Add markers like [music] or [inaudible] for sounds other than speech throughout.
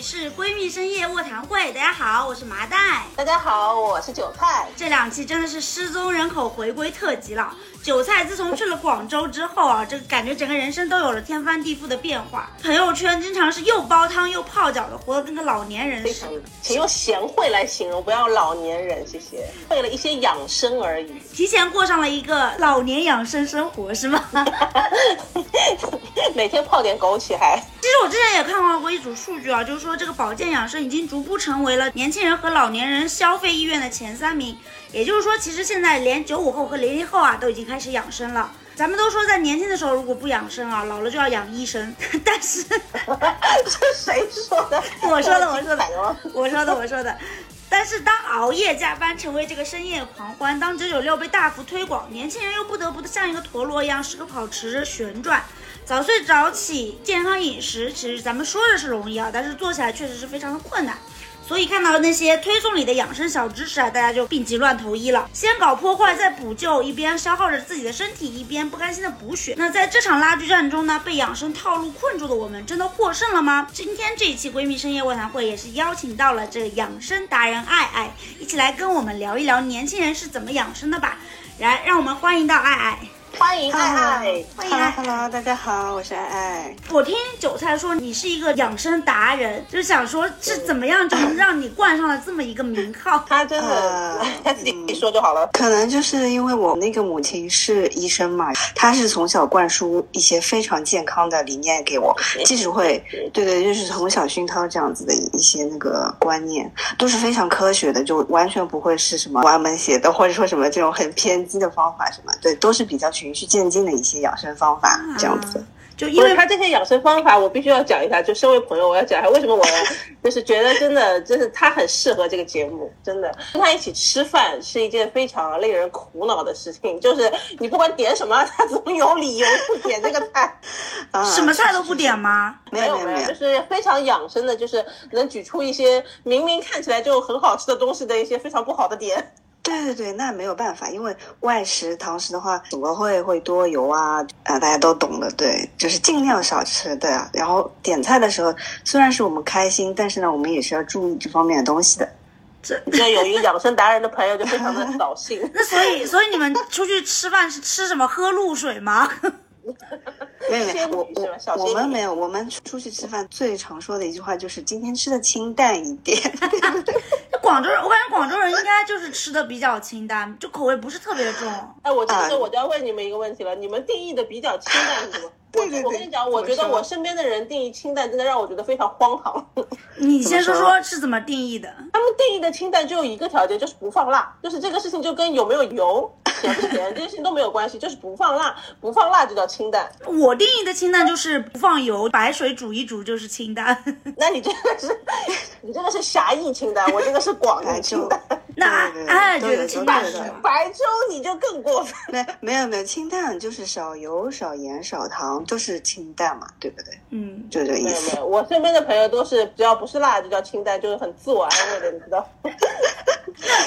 是闺蜜深夜卧谈会。大家好，我是麻袋。大家好，我是韭菜。这两期真的是失踪人口回归特辑了。韭菜自从去了广州之后啊，这个感觉整个人生都有了天翻地覆的变化。朋友圈经常是又煲汤又泡脚的，活得跟个老年人似的。请用贤惠来形容，不要老年人，谢谢。为了一些养生而已，提前过上了一个老年养生生活是吗？[laughs] 每天泡点枸杞还。[laughs] 其实我之前也看到过一组数据啊，就是说这个保健养生已经逐步成为了年轻人和老年人消费意愿的前三名。也就是说，其实现在连九五后和零零后啊都已经开始养生了。咱们都说在年轻的时候如果不养生啊，老了就要养医生。[laughs] 但是 [laughs] 这谁说的？[laughs] 我说的，我说的，我说的，我说的。但是当熬夜加班成为这个深夜狂欢，当九九六被大幅推广，年轻人又不得不像一个陀螺一样时刻保持着旋转。早睡早起，健康饮食，其实咱们说的是容易啊，但是做起来确实是非常的困难。所以看到那些推送里的养生小知识啊，大家就病急乱投医了，先搞破坏再补救，一边消耗着自己的身体，一边不甘心的补血。那在这场拉锯战中呢，被养生套路困住的我们，真的获胜了吗？今天这一期闺蜜深夜卧谈会也是邀请到了这个养生达人爱爱，一起来跟我们聊一聊年轻人是怎么养生的吧。来，让我们欢迎到爱爱。欢迎爱爱，欢迎爱，Hello，大家好，我是爱爱。我听韭菜说你是一个养生达人，就想说是怎么样就是让你冠上了这么一个名号？[laughs] 他真的，他自己说就好了。可能就是因为我那个母亲是医生嘛，她是从小灌输一些非常健康的理念给我，即使会，对对，就是从小熏陶这样子的一些那个观念，都是非常科学的，就完全不会是什么歪门邪道或者说什么这种很偏激的方法什么，对，都是比较循序渐进的一些养生方法，这样子。就因为他这些养生方法，我必须要讲一下。就身为朋友，我要讲一下为什么我 [laughs] 就是觉得真的，就是他很适合这个节目。真的跟他一起吃饭是一件非常令人苦恼的事情。就是你不管点什么，他总有理由不点这个菜。[laughs] 什么菜都不点吗？没有没有，就是非常养生的，就是能举出一些明明看起来就很好吃的东西的一些非常不好的点。对对对，那没有办法，因为外食堂食的话，怎么会会多油啊？啊，大家都懂的，对，就是尽量少吃，对啊。然后点菜的时候，虽然是我们开心，但是呢，我们也是要注意这方面的东西的。这这有一个养生达人的朋友就非常的 [laughs] 扫兴。那所以，所以你们出去吃饭是吃什么？喝露水吗？没 [laughs] 有没有，我我我们没有，我们出去吃饭最常说的一句话就是今天吃的清淡一点。[laughs] 广州人，我感觉广州人应该就是吃的比较清淡，就口味不是特别重。哎，我这个我就要问你们一个问题了，你们定义的比较清淡是什么？我我跟你讲，我觉得我身边的人定义清淡，真的让我觉得非常荒唐。[laughs] 你先说说是怎么定义的？他们定义的清淡只有一个条件，就是不放辣，就是这个事情就跟有没有油、甜不 [laughs] 甜这些事情都没有关系，就是不放辣，不放辣就叫清淡。我定义的清淡就是不放油，白水煮一煮就是清淡。[laughs] 那你这个是，你这个是狭义清淡，我这个是广义清淡。那哎，觉得清淡的白粥你就更过分。[laughs] 没没有没有清淡就是少油少盐少糖，都是清淡嘛，对不对？嗯，就这意思。没有没有，我身边的朋友都是只要不是辣就叫清淡，就是很自我安慰的，你知道。[laughs]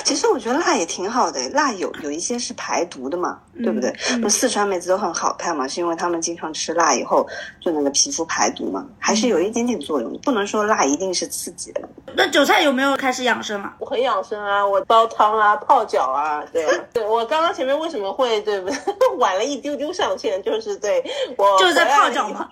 其实我觉得辣也挺好的，辣有有一些是排毒的嘛，对不对？不，四川妹子都很好看嘛，是因为她们经常吃辣以后就那个皮肤排毒嘛，还是有一点点作用的。不能说辣一定是刺激的。那韭菜有没有开始养生了？我很养生啊，我煲汤啊，泡脚啊，对 [laughs] 对。我刚刚前面为什么会对不对 [laughs] 晚了一丢丢上线，就是对我就是在泡脚吗？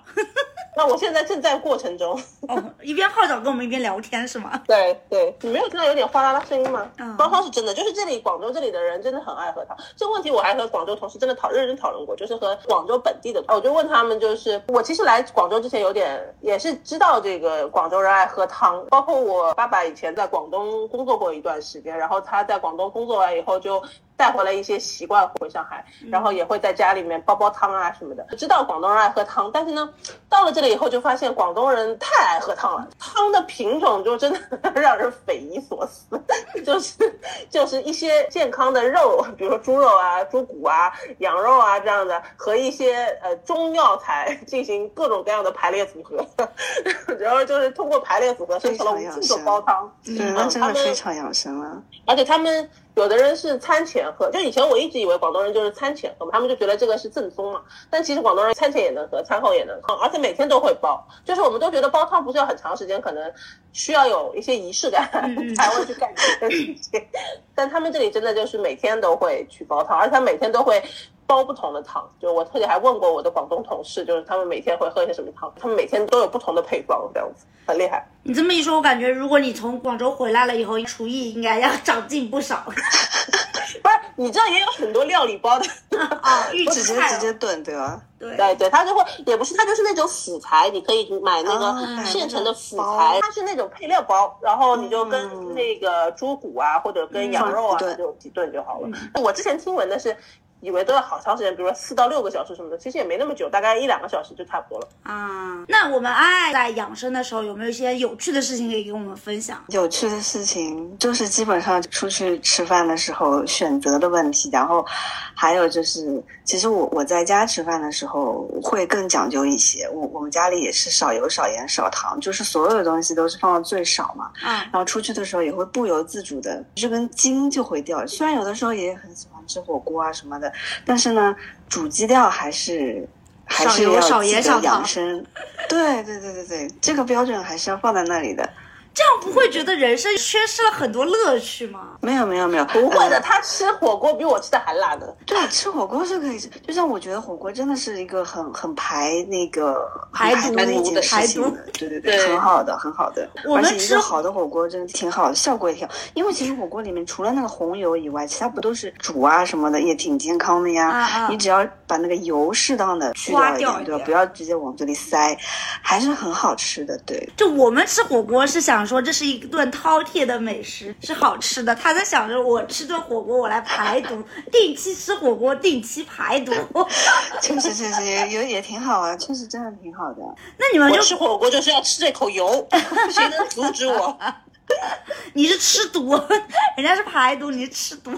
那我现在正在过程中，哦，一边泡脚跟我们一边聊天是吗？对对，你没有听到有点哗啦啦声音吗？嗯煲汤是真的，就是这里广州这里的人真的很爱喝汤。这个问题我还和广州同事真的讨认真讨论过，就是和广州本地的，我就问他们，就是我其实来广州之前有点也是知道这个广州人爱喝汤，包括我爸爸以前在广东工作过一段时间，然后他在广东工作完以后就。带回来一些习惯回上海，然后也会在家里面煲煲汤啊什么的。知道广东人爱喝汤，但是呢，到了这里以后就发现广东人太爱喝汤了，汤的品种就真的 [laughs] 让人匪夷所思，就是就是一些健康的肉，比如说猪肉啊、猪骨啊、羊肉啊这样的，和一些呃中药材进行各种各样的排列组合，[laughs] 然后就是通过排列组合生成了五种煲汤。对，那真的非常养生了。而且他们。有的人是餐前喝，就以前我一直以为广东人就是餐前喝嘛，他们就觉得这个是正宗嘛。但其实广东人餐前也能喝，餐后也能喝，而且每天都会煲。就是我们都觉得煲汤不是要很长时间，可可能需要有一些仪式感 [laughs] 才会去干这件事情。但他们这里真的就是每天都会去煲汤，而且他每天都会。煲不同的汤，就我特地还问过我的广东同事，就是他们每天会喝一些什么汤，他们每天都有不同的配方，这样子很厉害。你这么一说，我感觉如果你从广州回来了以后，厨艺应该要长进不少。[laughs] 不是，你这也有很多料理包的 [laughs] 啊，预制菜直接炖对吧？对对对，他就会也不是，他就是那种辅材，你可以买那个现成的辅材，它是那种配料包，然后你就跟那个猪骨啊或者跟羊肉啊就几炖就好了。我之前听闻的是。以为都要好长时间，比如说四到六个小时什么的，其实也没那么久，大概一两个小时就差不多了啊。那我们爱在养生的时候有没有一些有趣的事情可以跟我们分享？有趣的事情就是基本上出去吃饭的时候选择的问题，然后还有就是，其实我我在家吃饭的时候会更讲究一些。我我们家里也是少油少盐少糖，就是所有的东西都是放到最少嘛。嗯。然后出去的时候也会不由自主的这根筋就会掉。虽然有的时候也很喜欢吃火锅啊什么的。但是呢，主基调还是还是要记得养生。对对对对对，这个标准还是要放在那里的。这样不会觉得人生缺失了很多乐趣吗？没有没有没有，[laughs] 不会的。他吃火锅比我吃的还辣的。对，吃火锅是可以吃。就像我觉得火锅真的是一个很很排那个排毒的一件事情的。对对对，很好的很好的。我们吃好的火锅真的挺好的，效果也挺好。因为其实火锅里面除了那个红油以外，其他不都是煮啊什么的，也挺健康的呀。啊啊！你只要把那个油适当的去掉一点，对吧？不要直接往嘴里塞，还是很好吃的。对。就我们吃火锅是想说这是一顿。饕餮的美食是好吃的，他在想着我吃顿火锅我来排毒，定期吃火锅定期排毒，[laughs] 确实确实也也也挺好啊，确实真的挺好的。那你们就吃火锅就是要吃这口油，[laughs] 谁能阻止我？[laughs] 你是吃毒，人家是排毒，你是吃毒。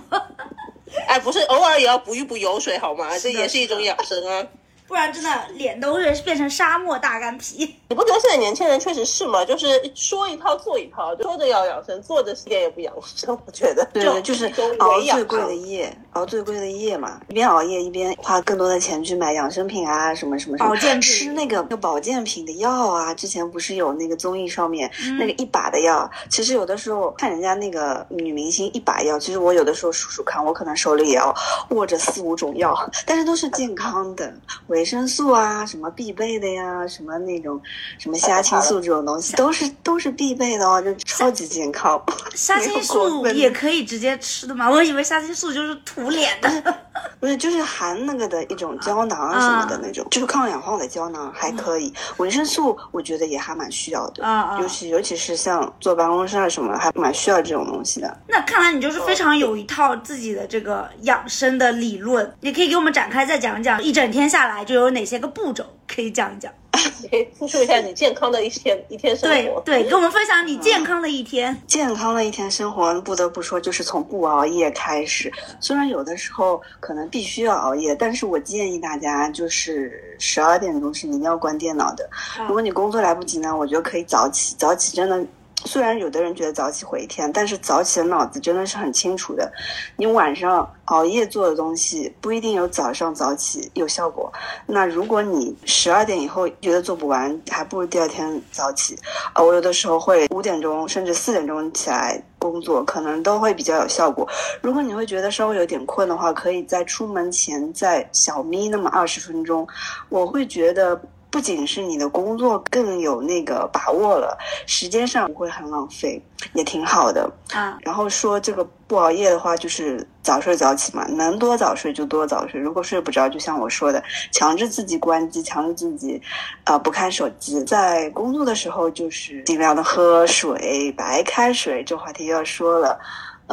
哎，不是，偶尔也要补一补油水好吗？这也是一种养生啊。不然真的脸都会变成沙漠大干皮。你不觉得现在年轻人确实是吗？就是说一套做一套，说着要养生，做着一点也不养生。我觉得，对，就是熬最贵的夜，熬最贵的夜嘛，一边熬夜一边花更多的钱去买养生品啊，什么什么什么，保健，吃那个保健品的药啊。之前不是有那个综艺上面那个一把的药，其实有的时候看人家那个女明星一把药，其实我有的时候数数看，我可能手里也要握着四五种药，但是都是健康的。维生素啊，什么必备的呀？什么那种什么虾青素这种东西，都是都是必备的哦，就超级健康。虾 [laughs] 青素也可以直接吃的吗？我以为虾青素就是涂脸的。[laughs] [laughs] 不是，就是含那个的一种胶囊什么的那种，就是抗氧化的胶囊还可以。维生素我觉得也还蛮需要的，尤其尤其是像坐办公室啊什么，还蛮需要这种东西的。那看来你就是非常有一套自己的这个养生的理论，你可以给我们展开再讲讲，一整天下来就有哪些个步骤可以讲一讲。你可以复述一下你健康的一天一天生活，对对，跟我们分享你健康的一天。健康的一天生活，不得不说就是从不熬夜开始。虽然有的时候可能必须要熬夜，但是我建议大家就是十二点钟是一定要关电脑的。如果你工作来不及呢，我觉得可以早起。早起真的。虽然有的人觉得早起毁一天，但是早起的脑子真的是很清楚的。你晚上熬夜做的东西不一定有早上早起有效果。那如果你十二点以后觉得做不完，还不如第二天早起。啊，我有的时候会五点钟甚至四点钟起来工作，可能都会比较有效果。如果你会觉得稍微有点困的话，可以在出门前再小眯那么二十分钟。我会觉得。不仅是你的工作更有那个把握了，时间上不会很浪费，也挺好的啊。然后说这个不熬夜的话，就是早睡早起嘛，能多早睡就多早睡。如果睡不着，就像我说的，强制自己关机，强制自己，呃，不看手机。在工作的时候，就是尽量的喝水，白开水。这话题又要说了。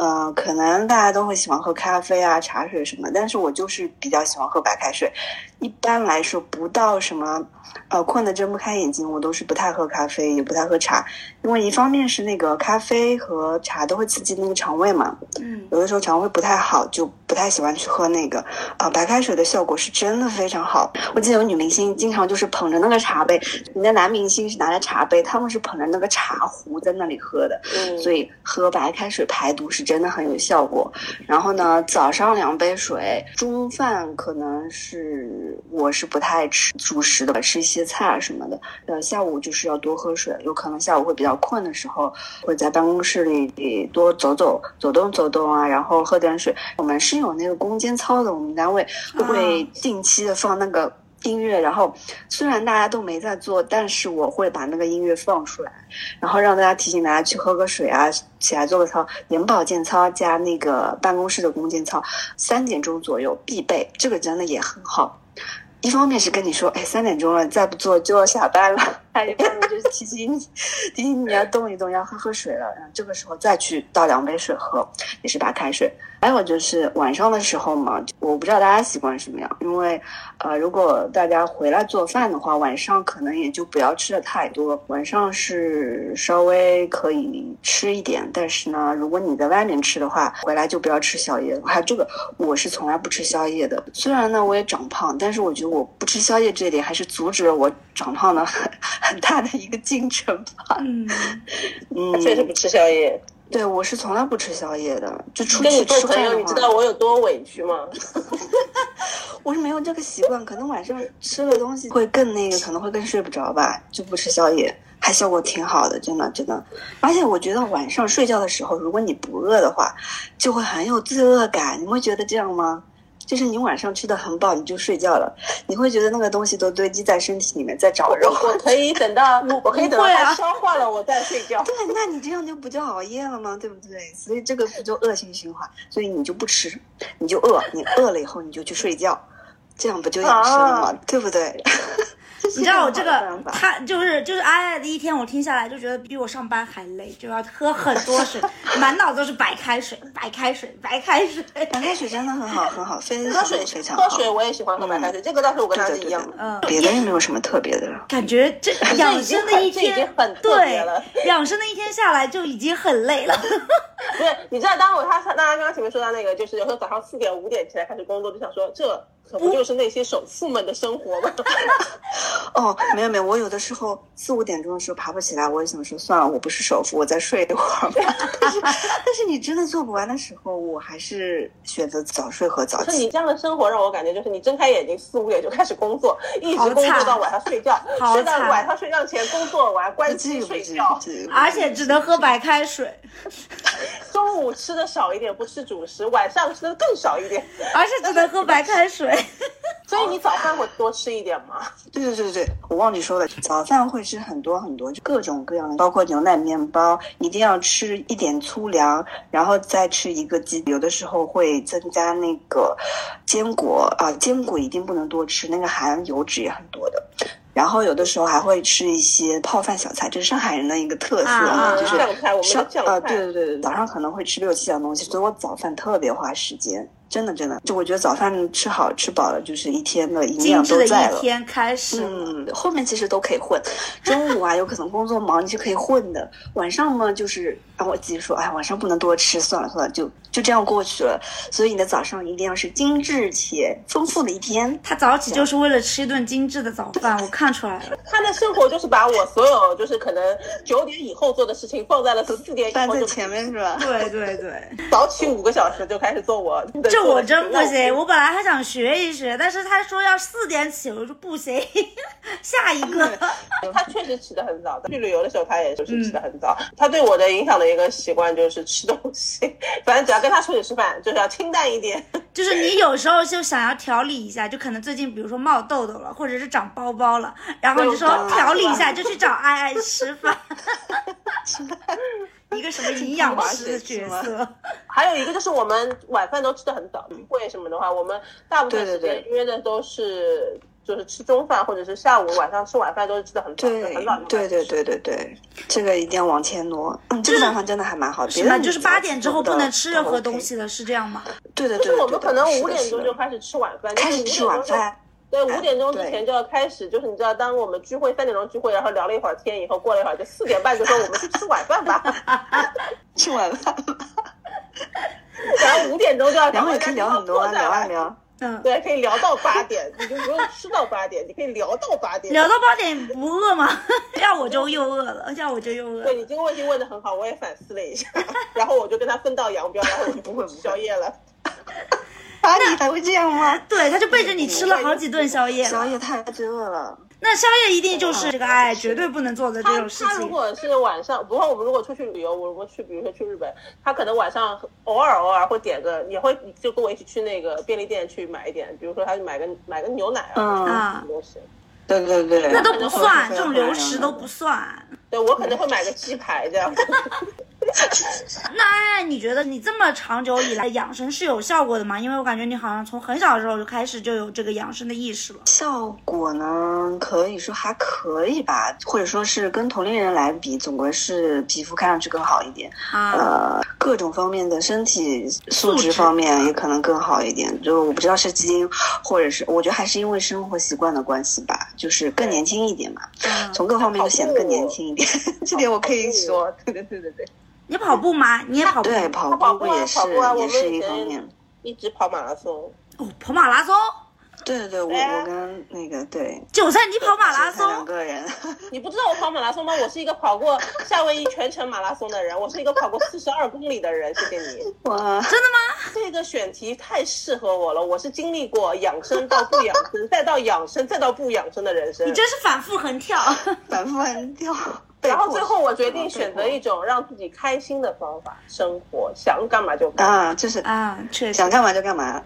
嗯，可能大家都会喜欢喝咖啡啊、茶水什么，但是我就是比较喜欢喝白开水。一般来说，不到什么，呃，困得睁不开眼睛，我都是不太喝咖啡，也不太喝茶，因为一方面是那个咖啡和茶都会刺激那个肠胃嘛，嗯，有的时候肠胃不太好，就不太喜欢去喝那个。啊，白开水的效果是真的非常好。我记得有女明星经常就是捧着那个茶杯，人家男明星是拿着茶杯，他们是捧着那个茶壶在那里喝的，嗯，所以喝白开水排毒是。真的很有效果。然后呢，早上两杯水，中饭可能是我是不太吃主食的，吃一些菜啊什么的。呃，下午就是要多喝水，有可能下午会比较困的时候，会在办公室里多走走、走动走动啊，然后喝点水。我们是有那个攻坚操的，我们单位会定期的放那个。音乐，然后虽然大家都没在做，但是我会把那个音乐放出来，然后让大家提醒大家去喝个水啊，起来做个操，眼保健操加那个办公室的弓箭操，三点钟左右必备，这个真的也很好。一方面是跟你说，哎，三点钟了，再不做就要下班了；，还有就是提醒你，[laughs] 提醒你要动一动，要喝喝水了。然后这个时候再去倒两杯水喝，也是白开水。还有就是晚上的时候嘛，我不知道大家习惯什么样，因为，呃，如果大家回来做饭的话，晚上可能也就不要吃的太多。晚上是稍微可以吃一点，但是呢，如果你在外面吃的话，回来就不要吃宵夜。还有这个，我是从来不吃宵夜的。虽然呢，我也长胖，但是我觉得我不吃宵夜这点，还是阻止了我长胖的很大的一个进程吧。嗯，嗯，确实不吃宵夜。对，我是从来不吃宵夜的，就出去吃饭你知道我有多委屈吗？[laughs] [laughs] 我是没有这个习惯，可能晚上吃了东西会更那个，可能会更睡不着吧，就不吃宵夜，还效果挺好的，真的真的。而且我觉得晚上睡觉的时候，如果你不饿的话，就会很有罪恶感，你会觉得这样吗？就是你晚上吃的很饱，你就睡觉了，你会觉得那个东西都堆积在身体里面在长肉。我可以等到 [laughs] 我可以等到它消化了，我再睡觉。[laughs] 对，那你这样就不叫熬夜了吗？对不对？所以这个不就恶性循环？所以你就不吃，你就饿，你饿了以后你就去睡觉，这样不就养生了吗？对不对？你知道我这个，他就是就是爱爱的一天，我听下来就觉得比我上班还累，就要喝很多水，[laughs] 满脑子都是白开水，白开水，白开水。白开水真的很好，很好，非常非常好。喝水我也喜欢喝白开水，这个倒是我跟他是一样的。嗯，别的也没有什么特别的。感觉这养生的一天很特别了，养生的一天下来就已经很累了。[laughs] 不是，你知道，当我他大家刚刚前面说到那个，就是有时候早上四点五点起来开始工作，就想说这。可不就是那些首富们的生活吗？[laughs] 哦，没有没有，我有的时候四五点钟的时候爬不起来，我也想说算了，我不是首富，我再睡一会儿吧。[laughs] 但是但是你真的做不完的时候，我还是选择早睡和早起。你这样的生活让我感觉就是你睁开眼睛四五点就开始工作，一直工作到晚上睡觉，睡到晚上睡觉前工作完关机睡觉，而且只能喝白开水。[laughs] 中午吃的少一点，不吃主食，晚上吃的更少一点，而且只能喝白开水。所以你早饭会多吃一点吗？对对对对对，我忘记说了，早饭会吃很多很多，就各种各样的，包括牛奶面包，一定要吃一点粗粮，然后再吃一个鸡。有的时候会增加那个坚果啊，坚果一定不能多吃，那个含油脂也很多的。然后有的时候还会吃一些泡饭小菜，这是上海人的一个特色，就是上啊，对对对对，早上可能会吃六七样东西，所以我早饭特别花时间。真的，真的，就我觉得早饭吃好吃饱了，就是一天的营养都在了。一天开始，嗯，后面其实都可以混。中午啊，有可能工作忙，你是可以混的。晚上嘛，就是让我自己说，哎，晚上不能多吃，算了算了，就就这样过去了。所以你的早上一定要是精致且丰富的一天。他早起就是为了吃一顿精致的早饭，我看出来了。[laughs] 他的生活就是把我所有就是可能九点以后做的事情放在了十四点以后在前面是吧？对对对，早起五个小时就开始做我。这我真不行，我本来还想学一学，但是他说要四点起，我说不行。[laughs] 下一个，[laughs] 他确实起得很早，去旅游的时候他也就是起得很早。他对我的影响的一个习惯就是吃东西，反正只要跟他出去吃饭，就是要清淡一点。[laughs] 就是你有时候就想要调理一下，就可能最近比如说冒痘痘了，或者是长包包了，然后就说调理一下，就去找爱爱吃饭。[laughs] 一个什么营养 [laughs] 师的角色，还有一个就是我们晚饭都吃的很早，聚会什么的话，我们大部分时间约的都是就是吃中饭，或者是下午 [laughs] 晚上吃晚饭都是吃的很早，很早。对对对对对，这个一定要往前挪。嗯，这个 [laughs] 办法真的还蛮好的。是就是八点之后不能吃任何东西了，是这样吗？对对对。就是我们可能五点钟就开始吃晚饭，开始吃晚饭。对，五点钟之前就要开始，就是你知道，当我们聚会三点钟聚会，然后聊了一会儿天以后，过了一会儿就四点半就说我们去吃晚饭吧，[laughs] 吃晚饭。然后五点钟就要然后，也可以聊很多，聊啊聊。嗯，对，可以聊到八点，你就不用吃到八点，你可以聊到八点。聊到八点不饿吗？[laughs] 要我就又饿了，要我就又饿。对你这个问题问的很好，我也反思了一下，[laughs] 然后我就跟他分道扬镳，然后我就不会吃宵夜了。啊，你还会这样吗？对，他就背着你吃了好几顿宵夜。宵夜太饿了。那宵夜一定就是这个爱绝对不能做的这种事情。他如果是晚上，不过我们如果出去旅游，我们去，比如说去日本，他可能晚上偶尔偶尔会点个，也会就跟我一起去那个便利店去买一点，比如说他去买个买个牛奶啊，东西。对对对，那都不算，这种流食都不算。对我可能会买个鸡排这样。[laughs] [laughs] 那你觉得你这么长久以来养生是有效果的吗？因为我感觉你好像从很小的时候就开始就有这个养生的意识了。效果呢，可以说还可以吧，或者说是跟同龄人来比，总归是皮肤看上去更好一点。啊，呃，各种方面的身体素质方面也可能更好一点。就我不知道是基因，或者是我觉得还是因为生活习惯的关系吧，就是更年轻一点嘛。从各方面都显得更年轻一点，[laughs] 这点我可以说。对对对对对。你跑步吗？你也跑步？对，跑步也是也是一方面。一直跑马拉松。哦，跑马拉松。对对对，我我跟那个对。九三，你跑马拉松？两个人。[laughs] 你不知道我跑马拉松吗？我是一个跑过夏威夷全程马拉松的人，我是一个跑过四十二公里的人。谢谢你。哇，真的吗？这个选题太适合我了。我是经历过养生到不养生，再到养生，再到不养生的人生。你真是反复横跳，[laughs] 反复横跳。然后最后我决定选择一种让自己开心的方法生活，想干嘛就干啊，就是啊，确实想干嘛就干嘛。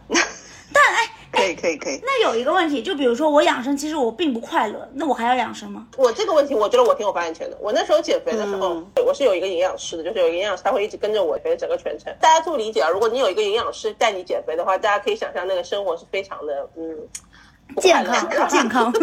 但哎，[laughs] 可以可以可以。那有一个问题，就比如说我养生，其实我并不快乐，那我还要养生吗？我这个问题，我觉得我挺有发言权的。我那时候减肥的时候，我是有一个营养师的，就是有营养师他会一直跟着我减整个全程。大家注意理解啊，如果你有一个营养师带你减肥的话，大家可以想象那个生活是非常的嗯。健康，健康。[laughs]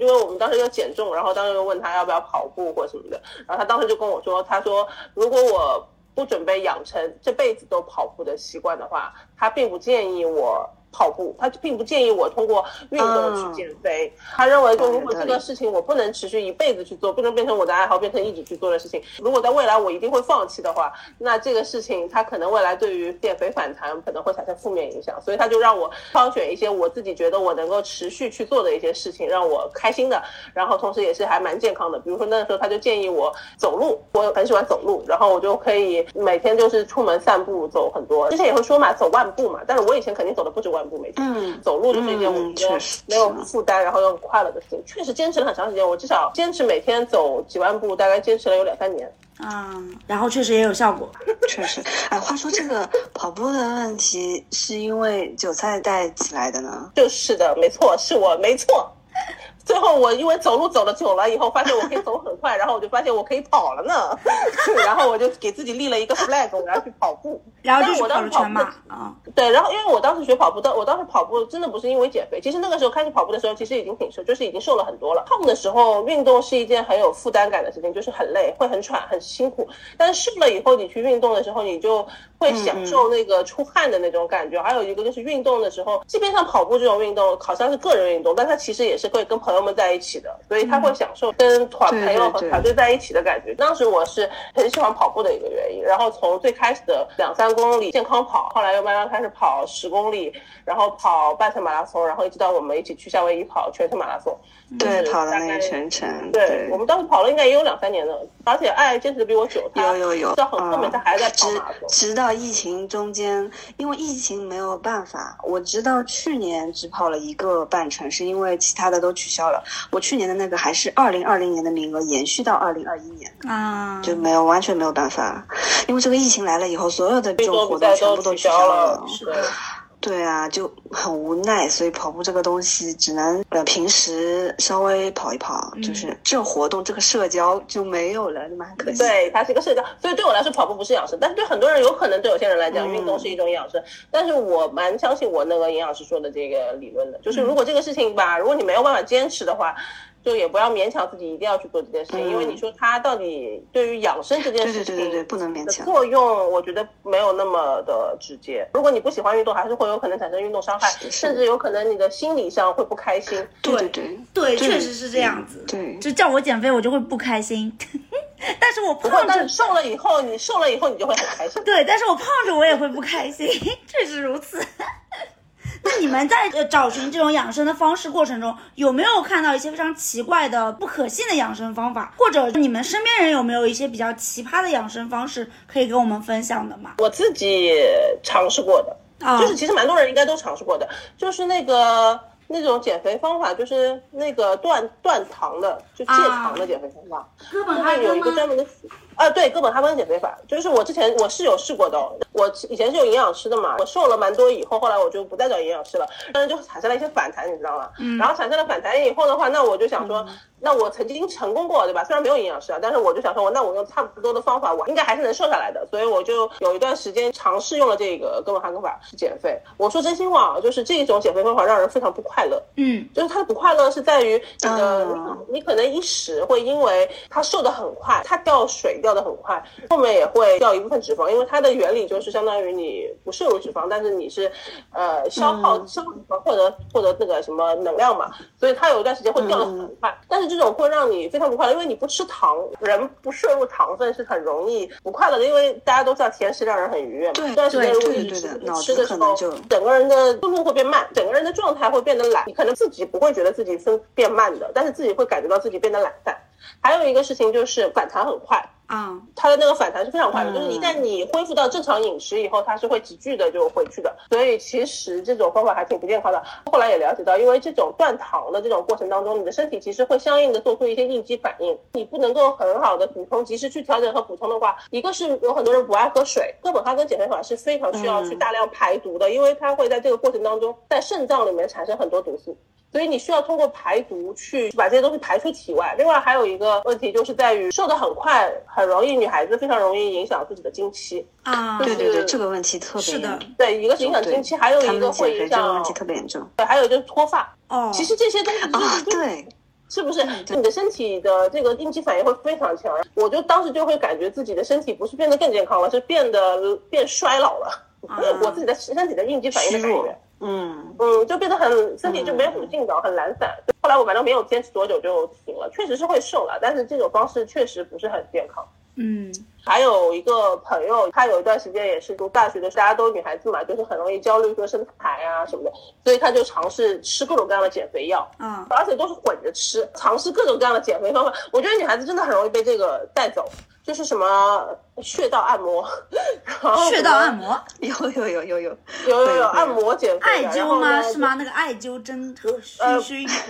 因为我们当时要减重，然后当时又问他要不要跑步或什么的，然后他当时就跟我说，他说如果我不准备养成这辈子都跑步的习惯的话，他并不建议我。跑步，他并不建议我通过运动去减肥。他认为说，如果这个事情我不能持续一辈子去做，不能变成我的爱好，变成一直去做的事情。如果在未来我一定会放弃的话，那这个事情它可能未来对于减肥反弹可能会产生负面影响。所以他就让我挑选一些我自己觉得我能够持续去做的一些事情，让我开心的，然后同时也是还蛮健康的。比如说那时候他就建议我走路，我很喜欢走路，然后我就可以每天就是出门散步走很多。之前也会说嘛，走万步嘛，但是我以前肯定走的不止万。每天走路就是一件我觉得没有负担，然后又很快乐的事情。确实坚持了很长时间，我至少坚持每天走几万步，大概坚持了有两三年。嗯，然后确实也有效果。[laughs] 确实，哎，话说这个跑步的问题是因为韭菜带起来的呢？就是的，没错，是我，没错。最后我因为走路走了久了以后，发现我可以走很快，然后我就发现我可以跑了呢。[laughs] 然后我就给自己立了一个 flag，我要去跑步。然后就跑了全马啊。对，然后因为我当时学跑步的，我当时跑步真的不是因为减肥，其实那个时候开始跑步的时候，其实已经挺瘦，就是已经瘦了很多了。胖的时候运动是一件很有负担感的事情，就是很累，会很喘，很辛苦。但是瘦了以后，你去运动的时候，你就会享受那个出汗的那种感觉。还有一个就是运动的时候，即便像跑步这种运动，好像是个人运动，但它其实也是会跟朋友们在一起的，所以他会享受跟团朋友和团队在一起的感觉。当时我是很喜欢跑步的一个原因。然后从最开始的两三公里健康跑，后来又慢慢开始跑十公里，然后跑半程马拉松，然后一直到我们一起去夏威夷跑全程马拉松。对，跑的那个全程。对，我们当时跑了应该也有两三年了，而且爱坚持的比我久。有有有。到很后面他还在跑马拉松。直到疫情中间，因为疫情没有办法，我直到去年只跑了一个半程，是因为其他的都取消了。我去年的那个还是二零二零年的名额，延续到二零二一年啊，就没有完全没有办法，因为这个疫情来了以后，所有的这种活动全部都取消了。对啊，就很无奈，所以跑步这个东西只能呃平时稍微跑一跑，就是这活动这个社交就没有了，蛮可惜。对，它是一个社交，所以对我来说跑步不是养生，但是对很多人有可能对有些人来讲运动是一种养生。但是我蛮相信我那个营养师说的这个理论的，就是如果这个事情吧，如果你没有办法坚持的话。就也不要勉强自己一定要去做这件事情，因为你说它到底对于养生这件事情，对对对对，不能勉强。作用我觉得没有那么的直接。如果你不喜欢运动，还是会有可能产生运动伤害，甚至有可能你的心理上会不开心。对对对，确实是这样子。对，就叫我减肥，我就会不开心。[laughs] 但是我胖着瘦了以后，你瘦了以后你就会很开心。对，但是我胖着我也会不开心，确实如此。那你们在呃找寻这种养生的方式过程中，有没有看到一些非常奇怪的、不可信的养生方法？或者你们身边人有没有一些比较奇葩的养生方式可以跟我们分享的吗？我自己尝试过的，就是其实蛮多人应该都尝试过的，就是那个。那种减肥方法就是那个断断糖的，就戒糖的减肥方法。哥本哈根有一个专门的啊，对，哥本哈根减肥法，就是我之前我是有试过的。我以前是有营养师的嘛，我瘦了蛮多以后，后来我就不再找营养师了，但是就产生了一些反弹，你知道吗？嗯。然后产生了反弹以后的话，那我就想说。那我曾经成功过，对吧？虽然没有营养师啊，但是我就想说，我那我用差不多的方法，我应该还是能瘦下来的。所以我就有一段时间尝试用了这个哥本哈根法去减肥。我说真心话啊，就是这种减肥方法让人非常不快乐。嗯，就是它的不快乐是在于你的，你可能一时会因为它瘦的很快，它掉水掉的很快，后面也会掉一部分脂肪，因为它的原理就是相当于你不摄入脂肪，但是你是呃消耗消耗脂肪获得获得那个什么能量嘛，所以它有一段时间会掉的很快，但是。这种会让你非常不快乐，因为你不吃糖，人不摄入糖分是很容易不快乐的。因为大家都知道甜食让人很愉悦嘛。对对对对对。吃的时候，整个人的速度会变慢，整个人的状态会变得懒。你可能自己不会觉得自己分变慢的，但是自己会感觉到自己变得懒散。还有一个事情就是反弹很快。啊，它的那个反弹是非常快的，就是一旦你恢复到正常饮食以后，它是会急剧的就回去的。所以其实这种方法还挺不健康的。后来也了解到，因为这种断糖的这种过程当中，你的身体其实会相应的做出一些应激反应，你不能够很好的补充，及时去调整和补充的话，一个是有很多人不爱喝水，哥本哈根减肥法是非常需要去大量排毒的，因为它会在这个过程当中在肾脏里面产生很多毒素。所以你需要通过排毒去把这些东西排出体外。另外还有一个问题就是在于瘦的很快，很容易女孩子非常容易影响自己的经期啊。对对对，这个问题特别是的。对，一个是影响经期，还有一个会影响。这个问题特别严重。对，还有就是脱发。哦。其实这些东西啊，对，是不是你的身体的这个应激反应会非常强？我就当时就会感觉自己的身体不是变得更健康了，是变得变衰老了。我自己的身体的应激反应的感觉。嗯嗯，就变得很身体就没有什么劲道，很懒散。后来我反正没有坚持多久就停了，确实是会瘦了，但是这种方式确实不是很健康。嗯，还有一个朋友，他有一段时间也是读大学的，大家都女孩子嘛，就是很容易焦虑说身材啊什么的，所以他就尝试吃各种各样的减肥药，嗯，而且都是混着吃，尝试各种各样的减肥方法。我觉得女孩子真的很容易被这个带走。就是什么穴道按摩，[laughs] 穴道按摩 [laughs] 有有有有有有有有按摩减肥，艾灸吗？是吗？那个艾灸针呃，不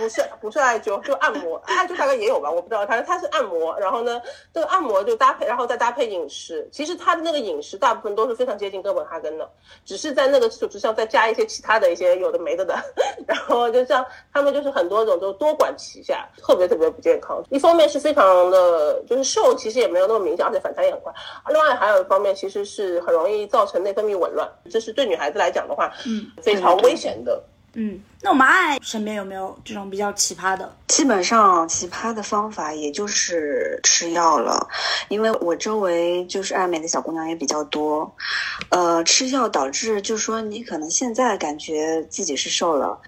是不是艾灸，就按摩，艾灸大概也有吧，我不知道。反正它是按摩，然后呢，这个按摩就搭配，然后再搭配饮食。其实它的那个饮食大部分都是非常接近哥本哈根的，只是在那个基础之上再加一些其他的一些有的没的的。[laughs] 然后就像他们就是很多种都多管齐下，特别特别不健康。一方面是非常的，就是瘦，其实也没有那么明显。而且反弹也很快。另外还有一方面，其实是很容易造成内分泌紊乱，这是对女孩子来讲的话，嗯，非常危险的。嗯，那我们爱身边有没有这种比较奇葩的？基本上奇葩的方法也就是吃药了，因为我周围就是爱美的小姑娘也比较多，呃，吃药导致就是说你可能现在感觉自己是瘦了。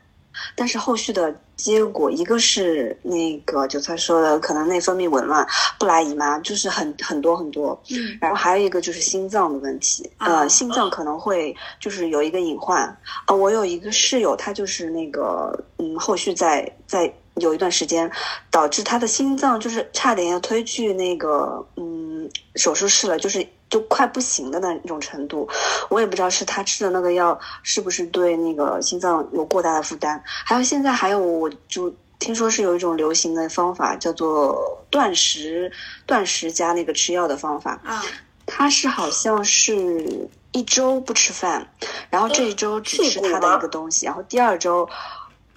但是后续的结果，一个是那个韭菜说的，可能内分泌紊乱，不来姨妈，就是很很多很多。嗯，然后还有一个就是心脏的问题，呃，心脏可能会就是有一个隐患。啊，我有一个室友，他就是那个，嗯，后续在在有一段时间，导致他的心脏就是差点要推去那个，嗯，手术室了，就是。就快不行的那种程度，我也不知道是他吃的那个药是不是对那个心脏有过大的负担。还有现在还有，我就听说是有一种流行的方法叫做断食，断食加那个吃药的方法啊，它是好像是一周不吃饭，然后这一周只吃他的一个东西，然后第二周。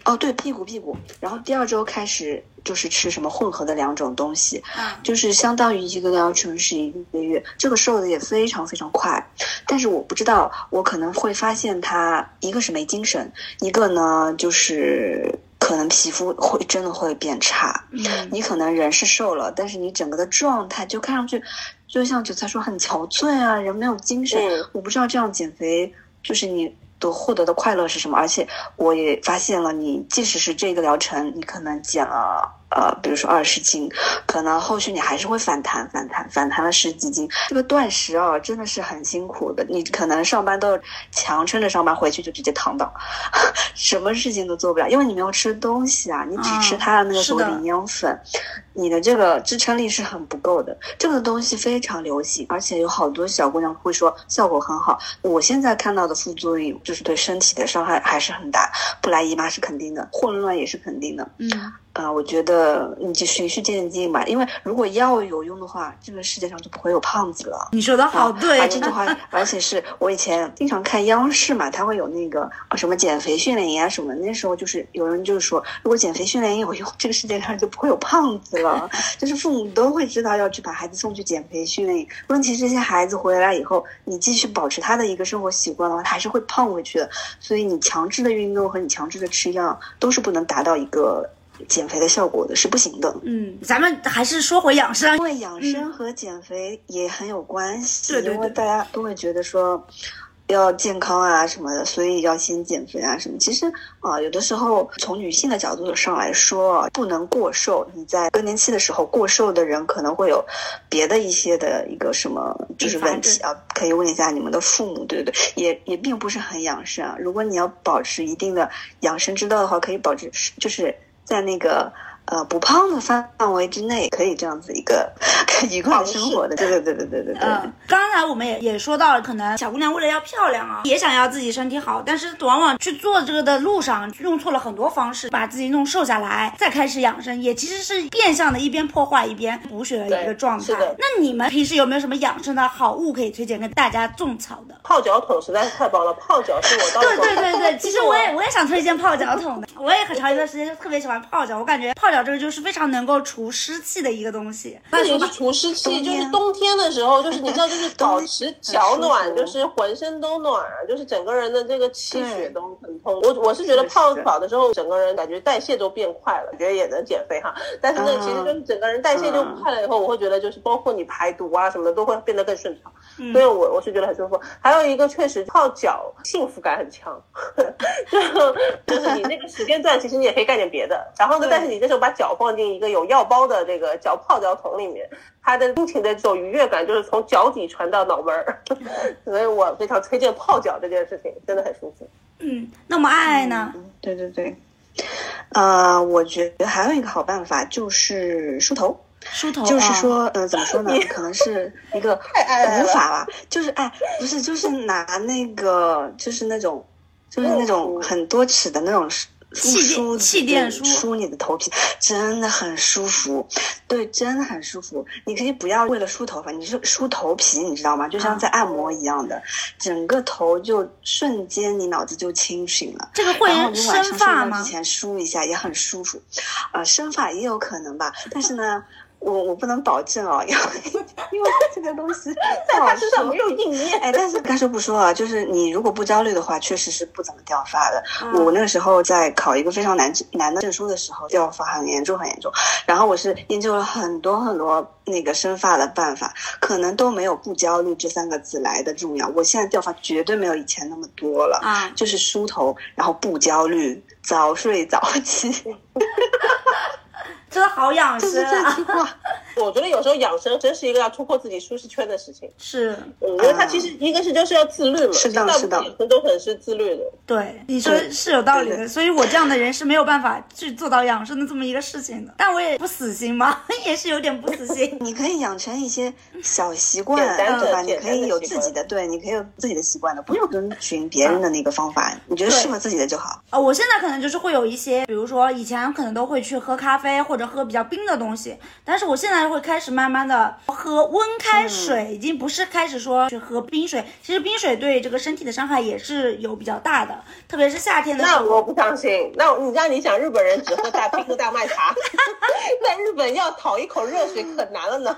哦，对，屁股屁股，然后第二周开始就是吃什么混合的两种东西，就是相当于一个疗程是一个月，这个瘦的也非常非常快，但是我不知道，我可能会发现他一个是没精神，一个呢就是可能皮肤会真的会变差，嗯，你可能人是瘦了，但是你整个的状态就看上去就像韭菜说很憔悴啊，人没有精神，我不知道这样减肥就是你。所获得的快乐是什么？而且我也发现了，你即使是这个疗程，你可能减了呃，比如说二十斤，可能后续你还是会反弹，反弹，反弹了十几斤。这个断食啊，真的是很辛苦的。你可能上班都强撑着上班，回去就直接躺倒，[laughs] 什么事情都做不了，因为你没有吃东西啊，你只吃它的那个所谓营养粉，你的这个支撑力是很不够的。这个东西非常流行，而且有好多小姑娘会说效果很好。我现在看到的副作用就是对身体的伤害还是很大，不来姨妈是肯定的，混乱也是肯定的。嗯。啊，我觉得你就循序渐进吧，因为如果药有用的话，这个世界上就不会有胖子了。你说的好对，这句话，[laughs] 而且是我以前经常看央视嘛，它会有那个什么减肥训练营啊什么，那时候就是有人就是说，如果减肥训练营有用，这个世界上就不会有胖子了。[laughs] 就是父母都会知道要去把孩子送去减肥训练营。问题这些孩子回来以后，你继续保持他的一个生活习惯的话，他还是会胖回去的。所以你强制的运动和你强制的吃药都是不能达到一个。减肥的效果的是不行的。嗯，咱们还是说回养生，因为养生和减肥也很有关系。对对对，因为大家都会觉得说要健康啊什么的，所以要先减肥啊什么。其实啊，有的时候从女性的角度上来说，不能过瘦。你在更年期的时候过瘦的人，可能会有别的一些的一个什么就是问题啊？可以问一下你们的父母，对不对？也也并不是很养生啊。如果你要保持一定的养生之道的话，可以保持就是。在那个。呃，不胖的范范围之内，可以这样子一个愉快的生活的，对对对对对对对。嗯，刚才我们也也说到了，可能小姑娘为了要漂亮啊，也想要自己身体好，但是往往去做这个的路上用错了很多方式，把自己弄瘦下来，再开始养生，也其实是变相的一边破坏一边补血的一个状态。是的。那你们平时有没有什么养生的好物可以推荐给大家种草的？泡脚桶实在是太棒了，泡脚是我到对对对对，[laughs] 其实我也我也想推荐泡脚桶的，我也很长一段时间就特别喜欢泡脚，我感觉泡。这个就是非常能够除湿气的一个东西，不仅是除湿气，就是冬天的时候，就是你知道，就是 [laughs] 保持脚暖，就是浑身都暖，就是整个人的这个气血都很通。我我是觉得泡澡的时候，整个人感觉代谢都变快了，觉得也能减肥哈。但是呢，其实就是整个人代谢就快了以后，我会觉得就是包括你排毒啊什么的都会变得更顺畅。所以我我是觉得很舒服。还有一个确实泡脚幸福感很强，[laughs] 就 [laughs] 就是你那个时间段，其实你也可以干点别的。然后呢，但是你这时候。把脚放进一个有药包的这个脚泡脚桶里面，它的心情的这种愉悦感就是从脚底传到脑门儿，[laughs] 所以我非常推荐泡脚这件事情，真的很舒服。嗯，那么爱爱呢？对对对，呃，我觉得还有一个好办法就是梳头，梳头就是说，呃，怎么说呢？可能是一个古法吧，就是哎，不是，就是拿那个，就是那种，就是那种很多齿的那种。梳气垫梳梳你的头皮真的很舒服，对，真的很舒服。你可以不要为了梳头发，你是梳头皮，你知道吗？就像在按摩一样的，整个头就瞬间你脑子就清醒了。这个会生发吗？之前梳一下也很舒服，呃，生发也有可能吧，但是呢。我我不能保证哦，因为因为这个东西 [laughs] 在他身上没有应验。哎，但是该说不说啊，就是你如果不焦虑的话，确实是不怎么掉发的。我那个时候在考一个非常难难的证书的时候，掉发很严重很严重。然后我是研究了很多很多那个生发的办法，可能都没有不焦虑这三个字来的重要。我现在掉发绝对没有以前那么多了啊，就是梳头，然后不焦虑，早睡早起。[laughs] 真的好养生啊！[laughs] 我觉得有时候养生真是一个要突破自己舒适圈的事情。是，我觉得他其实一个是就是要自律嘛，是的，是的，都很是自律的。对，你说是有道理的。所以我这样的人是没有办法去做到养生的这么一个事情的。但我也不死心嘛，[laughs] 也是有点不死心。[laughs] 你可以养成一些小习惯，对吧？你可以有自己的，对，你可以有自己的习惯的，不用遵循别人的那个方法。你觉得适合自己的就好。啊，我现在可能就是会有一些，比如说以前可能都会去喝咖啡或者喝比较冰的东西，但是我现在会开始慢慢。的喝温开水，已经不是开始说去喝冰水。其实冰水对这个身体的伤害也是有比较大的，特别是夏天的时候。那我不相信。那你让你想日本人只喝大冰和大麦茶，[laughs] 在日本要讨一口热水可难了呢。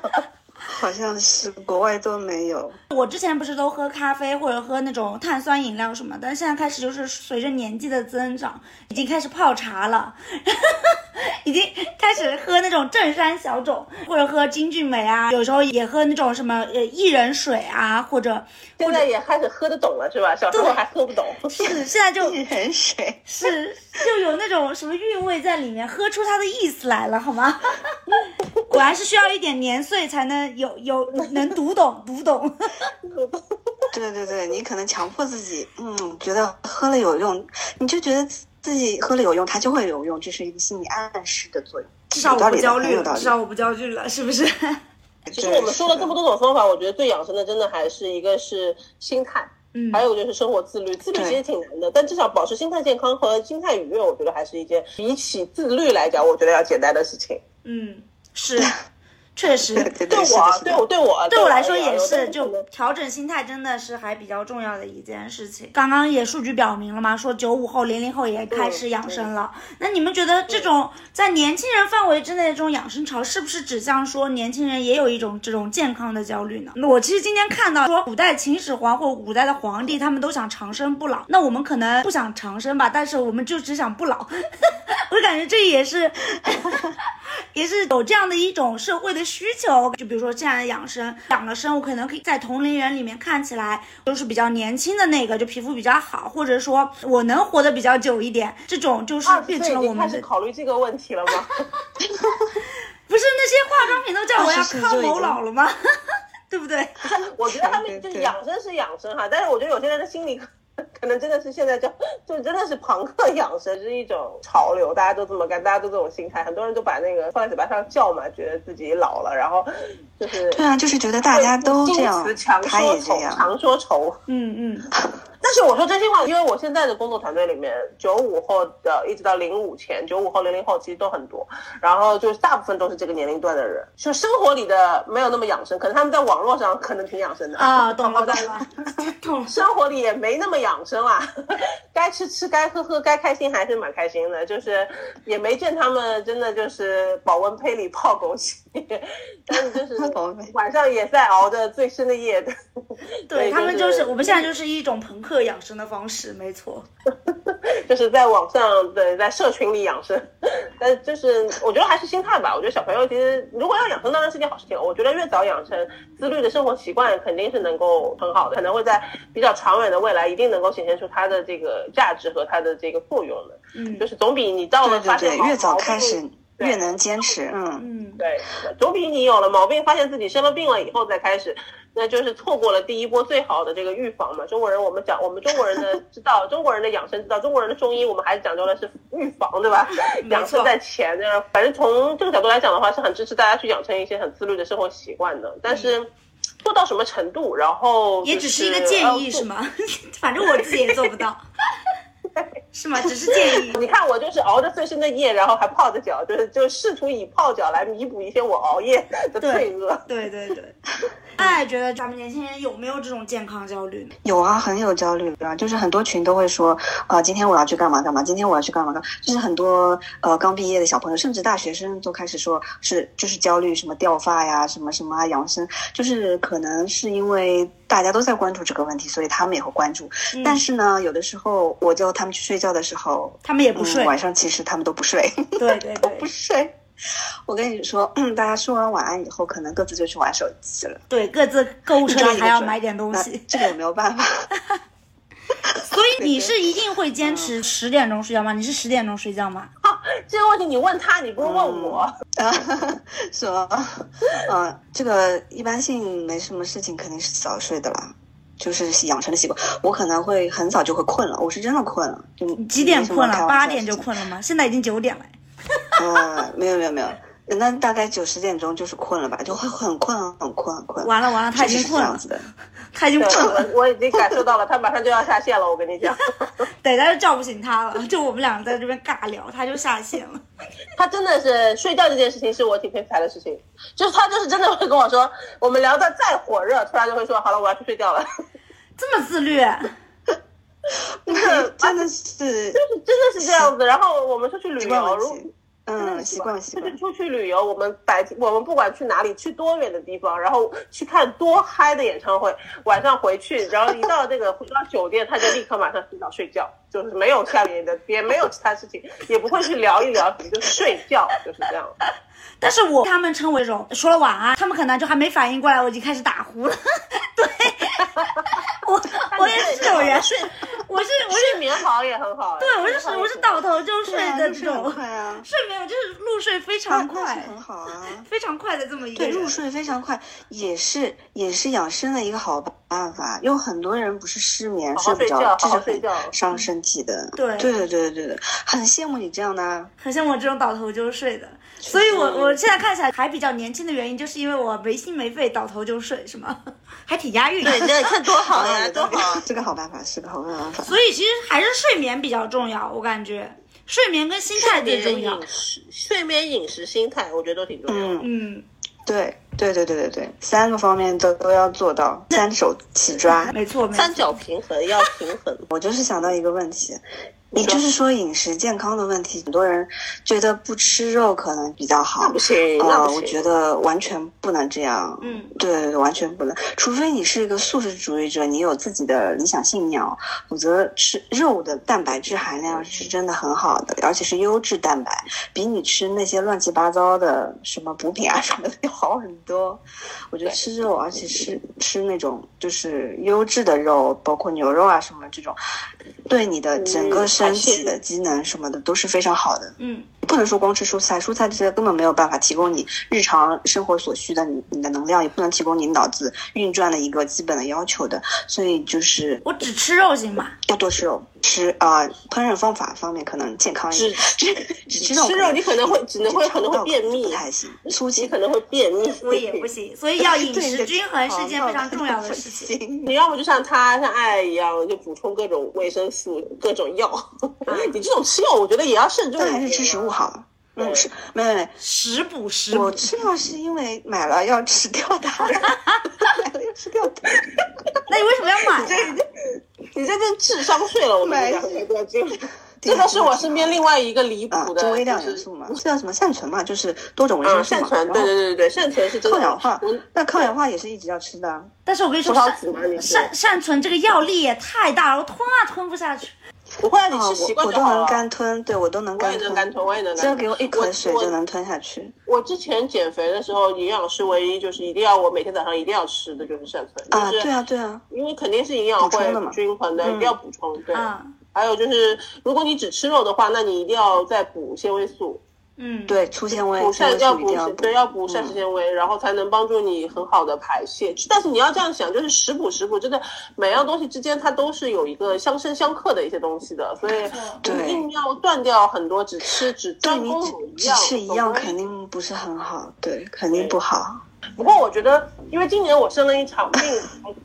好像是国外都没有。我之前不是都喝咖啡或者喝那种碳酸饮料什么，但现在开始就是随着年纪的增长，已经开始泡茶了。[laughs] [laughs] 已经开始喝那种正山小种，或者喝金骏眉啊，有时候也喝那种什么呃薏仁水啊，或者现在也开始喝得懂了，是吧？小时候还喝不懂。是，现在就薏仁水是就有那种什么韵味在里面，喝出它的意思来了，好吗？[laughs] 果然是需要一点年岁才能有有能读懂 [laughs] 读懂。对对对，你可能强迫自己，嗯，觉得喝了有用，你就觉得自己喝了有用，它就会有用，这是一个心理暗示的作用。至少我不焦虑了，至少我不焦虑了，是不是？[laughs] 其实我们说了这么多种方法，我觉得最养生的，真的还是一个是心态，嗯，还有就是生活自律。自律其实挺难的，但至少保持心态健康和心态愉悦，我觉得还是一件比起自律来讲，我觉得要简单的事情。嗯，是。[laughs] 确实，[laughs] 对我，对我，对我，对我来说也是，就调整心态真的是还比较重要的一件事情。刚刚也数据表明了嘛，说九五后、零零后也开始养生了。那你们觉得这种在年轻人范围之内的这种养生潮，是不是指向说年轻人也有一种这种健康的焦虑呢？那我其实今天看到说，古代秦始皇或古代的皇帝他们都想长生不老，那我们可能不想长生吧，但是我们就只想不老。[laughs] 我感觉这也是。也是有这样的一种社会的需求，就比如说这样的养生，养了生，我可能可以在同龄人里面看起来都是比较年轻的那个，就皮肤比较好，或者说我能活得比较久一点，这种就是变成了我们开始考虑这个问题了吗？[laughs] 不是那些化妆品都叫我要抗某老了吗？[laughs] 对不对？[laughs] 我觉得他们就是养生是养生哈，但是我觉得有些人的心理。[laughs] 可能真的是现在就就真的是朋克养生是一种潮流，大家都这么干，大家都这种心态，很多人都把那个放在嘴巴上叫嘛，觉得自己老了，然后就是对啊，就是觉得大家都这样，他也这样，常说愁，嗯嗯。但是我说真心话，因为我现在的工作团队里面，九五后的一直到零五前，九五后、零零后其实都很多，然后就是大部分都是这个年龄段的人，就生活里的没有那么养生，可能他们在网络上可能挺养生的啊，懂了懂了，[laughs] 懂。生活里也没那么养生啦，[laughs] 该吃吃，该喝喝，该开心还是蛮开心的，就是也没见他们真的就是保温杯里泡枸杞，[laughs] 但是就是 [laughs] 晚上也在熬着最深的夜 [laughs] 的，对他们就是我们现在就是一种朋克。养生的方式没错，就是在网上对，在社群里养生，但就是我觉得还是心态吧。我觉得小朋友其实如果要养生，当然是件好事情。我觉得越早养成自律的生活习惯，肯定是能够很好的，可能会在比较长远的未来，一定能够显现出它的这个价值和它的这个作用的。嗯，就是总比你到了发现越早开始越能坚持。嗯嗯，对，总比你有了毛病，发现自己生了病了以后再开始。那就是错过了第一波最好的这个预防嘛。中国人我们讲，我们中国人的 [laughs] 知道，中国人的养生之道，中国人的中医，我们还是讲究的是预防，对吧？养生在前。那反正从这个角度来讲的话，是很支持大家去养成一些很自律的生活习惯的。但是做到什么程度，然后也只是一个建议是吗？[laughs] 反正我自己也做不到。[laughs] [laughs] 是吗？只是建议。[laughs] 你看我就是熬着最深的夜，然后还泡着脚，就是就试图以泡脚来弥补一些我熬夜的罪恶。对对对。[laughs] 哎，觉得咱们年轻人有没有这种健康焦虑？有啊，很有焦虑啊。就是很多群都会说，啊，今天我要去干嘛干嘛，今天我要去干嘛干嘛。就是很多呃刚毕业的小朋友，甚至大学生都开始说是就是焦虑什么掉发呀，什么什么啊养生，就是可能是因为大家都在关注这个问题，所以他们也会关注。但是呢，有的时候我叫他们去睡觉的时候，他们也不睡。晚上其实他们都不睡。对 [laughs] 对对，不睡。我跟你说，大家说完晚安以后，可能各自就去玩手机了。对，各自购物车里还要买点东西，这个也没有办法。[laughs] 所以你是一定会坚持十点钟睡觉吗？你是十点钟睡觉吗？[laughs] 这个问题你问他，你不用问我。啊，[laughs] 是吗？嗯，[laughs] 这个一般性没什么事情，肯定是早睡的啦。就是养成的习惯，我可能会很早就会困了。我是真的困了，就几点困了？八点就困了吗？现在已经九点了。嗯，没有没有没有，那大概九十点钟就是困了吧，就会很困很困很困。完了完了，他已经困了，[laughs] 他已经困了，我已经感受到了，他马上就要下线了，我跟你讲。[laughs] 对，他就叫不醒他了，就我们两个在这边尬聊，他就下线了。[laughs] 他真的是睡觉这件事情是我挺佩服他的事情，就是他就是真的会跟我说，我们聊的再火热，突然就会说好了，我要去睡觉了。这么自律。真的是，就是真的是这样子。然后我们出去旅游，如嗯，习惯习惯就。出去旅游，我们白天我们不管去哪里，去多远的地方，然后去看多嗨的演唱会，晚上回去，然后一到这个回到酒店，他就立刻马上洗澡睡觉，就是没有下面的，也没有其他事情，也不会去聊一聊什么，就是睡觉，就是这样。[laughs] 但是我他们称为这种说了晚安，他们可能就还没反应过来，我已经开始打呼了。[laughs] 对，[laughs] 我我也是这种人，睡，我是我睡眠好也很好。对，我是我是倒头就睡的那种，快啊，[laughs] 睡眠就是入睡非常快，很好啊，[laughs] 非常快的这么一个。对，入睡非常快，也是也是养生的一个好办法。有很多人不是失眠睡不着，这是很伤身体的。对对对对对对，很羡慕你这样的，很羡慕我这种倒头就睡的。所以，我我现在看起来还比较年轻的原因，就是因为我没心没肺，倒头就睡，是吗？还挺押韵。对，对看多好呀，[laughs] 多好，是个好办法，是个好办法。所以，其实还是睡眠比较重要，我感觉睡眠跟心态最重要。睡眠、饮食、心态，我觉得都挺重要。嗯嗯，对对对对对对，三个方面都都要做到，三手齐抓，没错没错，三角平衡要平衡。[laughs] 我就是想到一个问题。你就是说饮食健康的问题，很多人觉得不吃肉可能比较好。那不行，呃，我觉得完全不能这样。嗯，对，完全不能。除非你是一个素食主义者，你有自己的理想信念，否则吃肉的蛋白质含量是真的很好的，而且是优质蛋白，比你吃那些乱七八糟的什么补品啊什么的 [laughs] 要好很多。我觉得吃肉，而且是吃那种就是优质的肉，包括牛肉啊什么这种，对你的整个身体的机能什么的都是非常好的。嗯，不能说光吃蔬菜，蔬菜这些根本没有办法提供你日常生活所需的你你的能量，也不能提供你脑子运转的一个基本的要求的。所以就是我只吃肉行吗？要多吃肉，吃啊，烹饪方法方面可能健康一点。只只吃肉，你可能会只能会可能会便秘，不太行。粗你可能会便秘，我也不行。所以要饮食均衡是件非常重要的事情。你要么就像他像爱一样，就补充各种维生素、各种药。[laughs] 你这种吃药，我觉得也要慎重。但还是吃食物好。嗯，是没没没，食补食补。我吃药是因为买了要吃掉它，买了要吃掉它。[laughs] 那你为什么要买？[laughs] 你这你这真智商税了，我跟你讲，这个是我身边另外一个离谱的，微量元素嘛，是叫什么善存嘛，就是多种维生素嘛。善存，对对对对对，善存是抗氧化。那抗氧化也是一直要吃的。但是我跟你说，善善存这个药力也太大了，我吞啊吞不下去。不会，你吃习惯就好了我都能干吞，对我都能干吞，干吞，我也能干吞。只要给我一口水就能吞下去。我之前减肥的时候，营养师唯一就是一定要我每天早上一定要吃的就是善存。啊，对啊，对啊。因为肯定是营养会均衡的，一定要补充。对。还有就是，如果你只吃肉的话，那你一定要再补纤维素。嗯，对，粗纤维，补膳要补，对，要补膳食纤维，然后才能帮助你很好的排泄。但是你要这样想，就是食补食补，真的每样东西之间它都是有一个相生相克的一些东西的，所以一定要断掉很多只吃只专攻某一样，只吃一样肯定不是很好，对，肯定不好。不过我觉得，因为今年我生了一场病，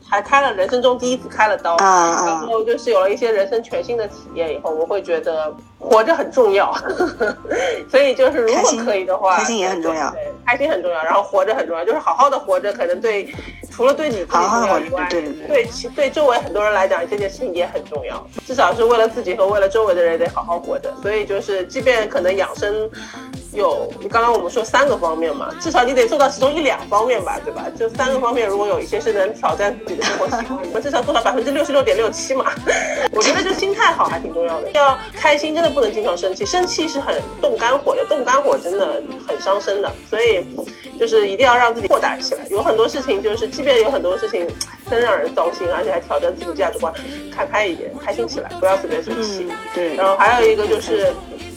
还开了人生中第一次开了刀，然后就是有了一些人生全新的体验以后，我会觉得活着很重要。[laughs] 所以就是如果可以的话，开心也很重要，对，开心很重要，然后活着很重要，就是好好的活着，可能对除了对你自己重要以外，对对对周围很多人来讲，这件事情也很重要。至少是为了自己和为了周围的人得好好活着。所以就是，即便可能养生。有，刚刚我们说三个方面嘛，至少你得做到其中一两方面吧，对吧？就三个方面，如果有一些是能挑战自己的生活习惯，我们至少做到百分之六十六点六七嘛。我觉得就心态好还挺重要的，要开心，真的不能经常生气，生气是很动肝火的，动肝火真的很伤身的，所以就是一定要让自己豁达起来。有很多事情就是，即便有很多事情真让人糟心，而且还挑战自己价值观，看开一点，开心起来，不要随便生气。对。然后还有一个就是。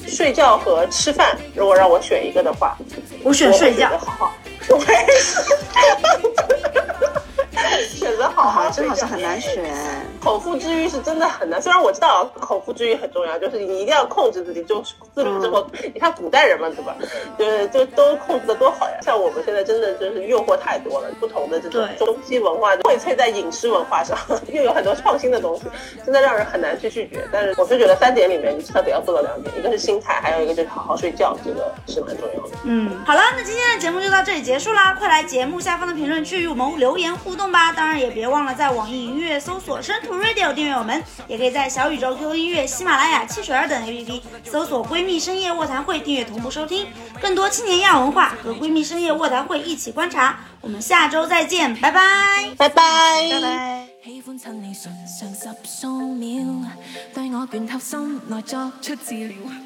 睡觉和吃饭，如果让我选一个的话，我选睡觉。好好，我也是。[laughs] 选择好好，真的是很难选。口腹之欲是真的很难，虽然我知道口腹之欲很重要，就是你一定要控制自己，就自律生活。你看古代人嘛，对吧？就是就都控制的多好呀。像我们现在真的就是诱惑太多了，不同的这种中西文化荟萃在饮食文化上，又有很多创新的东西，真的让人很难去拒绝。但是我是觉得三点里面，你至少得要做到两点，一个是心态，还有一个就是好好睡觉，这个是蛮重要的。嗯，好了，那今天的节目就到这里结束啦，快来节目下方的评论区与我们留言互动吧。当然也别忘了在网易。音乐搜索“深图 Radio” 订阅我们，也可以在小宇宙、QQ 音乐、喜马拉雅、汽水儿等 APP 搜索“闺蜜深夜卧谈会”订阅同步收听。更多青年亚文化和闺蜜深夜卧谈会一起观察。我们下周再见，拜拜，拜拜，拜拜。喜歡趁你唇上十數秒，對我心內作出治療。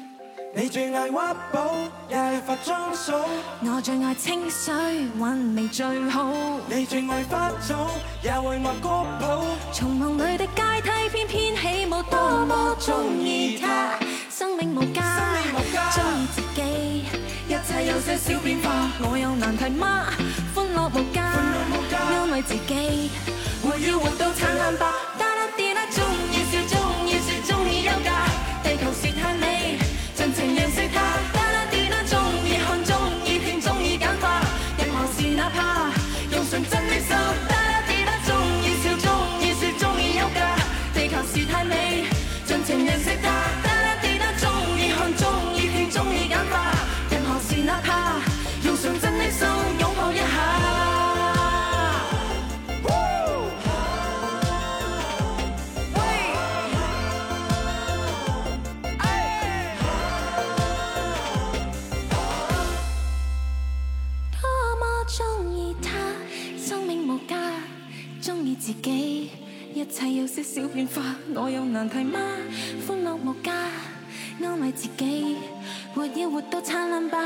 你最愛挖寶，也化妝掃。我最愛清水，韻味最好。你最愛花草，也會畫歌譜。從夢裏的階梯翩翩起舞，多麼中意他。生命無價，中意自己，一切有些小變化。我有難題嗎？歡樂無價，安慰自己，我要活到灿烂吧。噠啦啲啦，中意笑，中意說，中意休假。地球是太美，体有些小变化我有难题吗？欢乐无价安慰自己活要活到灿烂吧。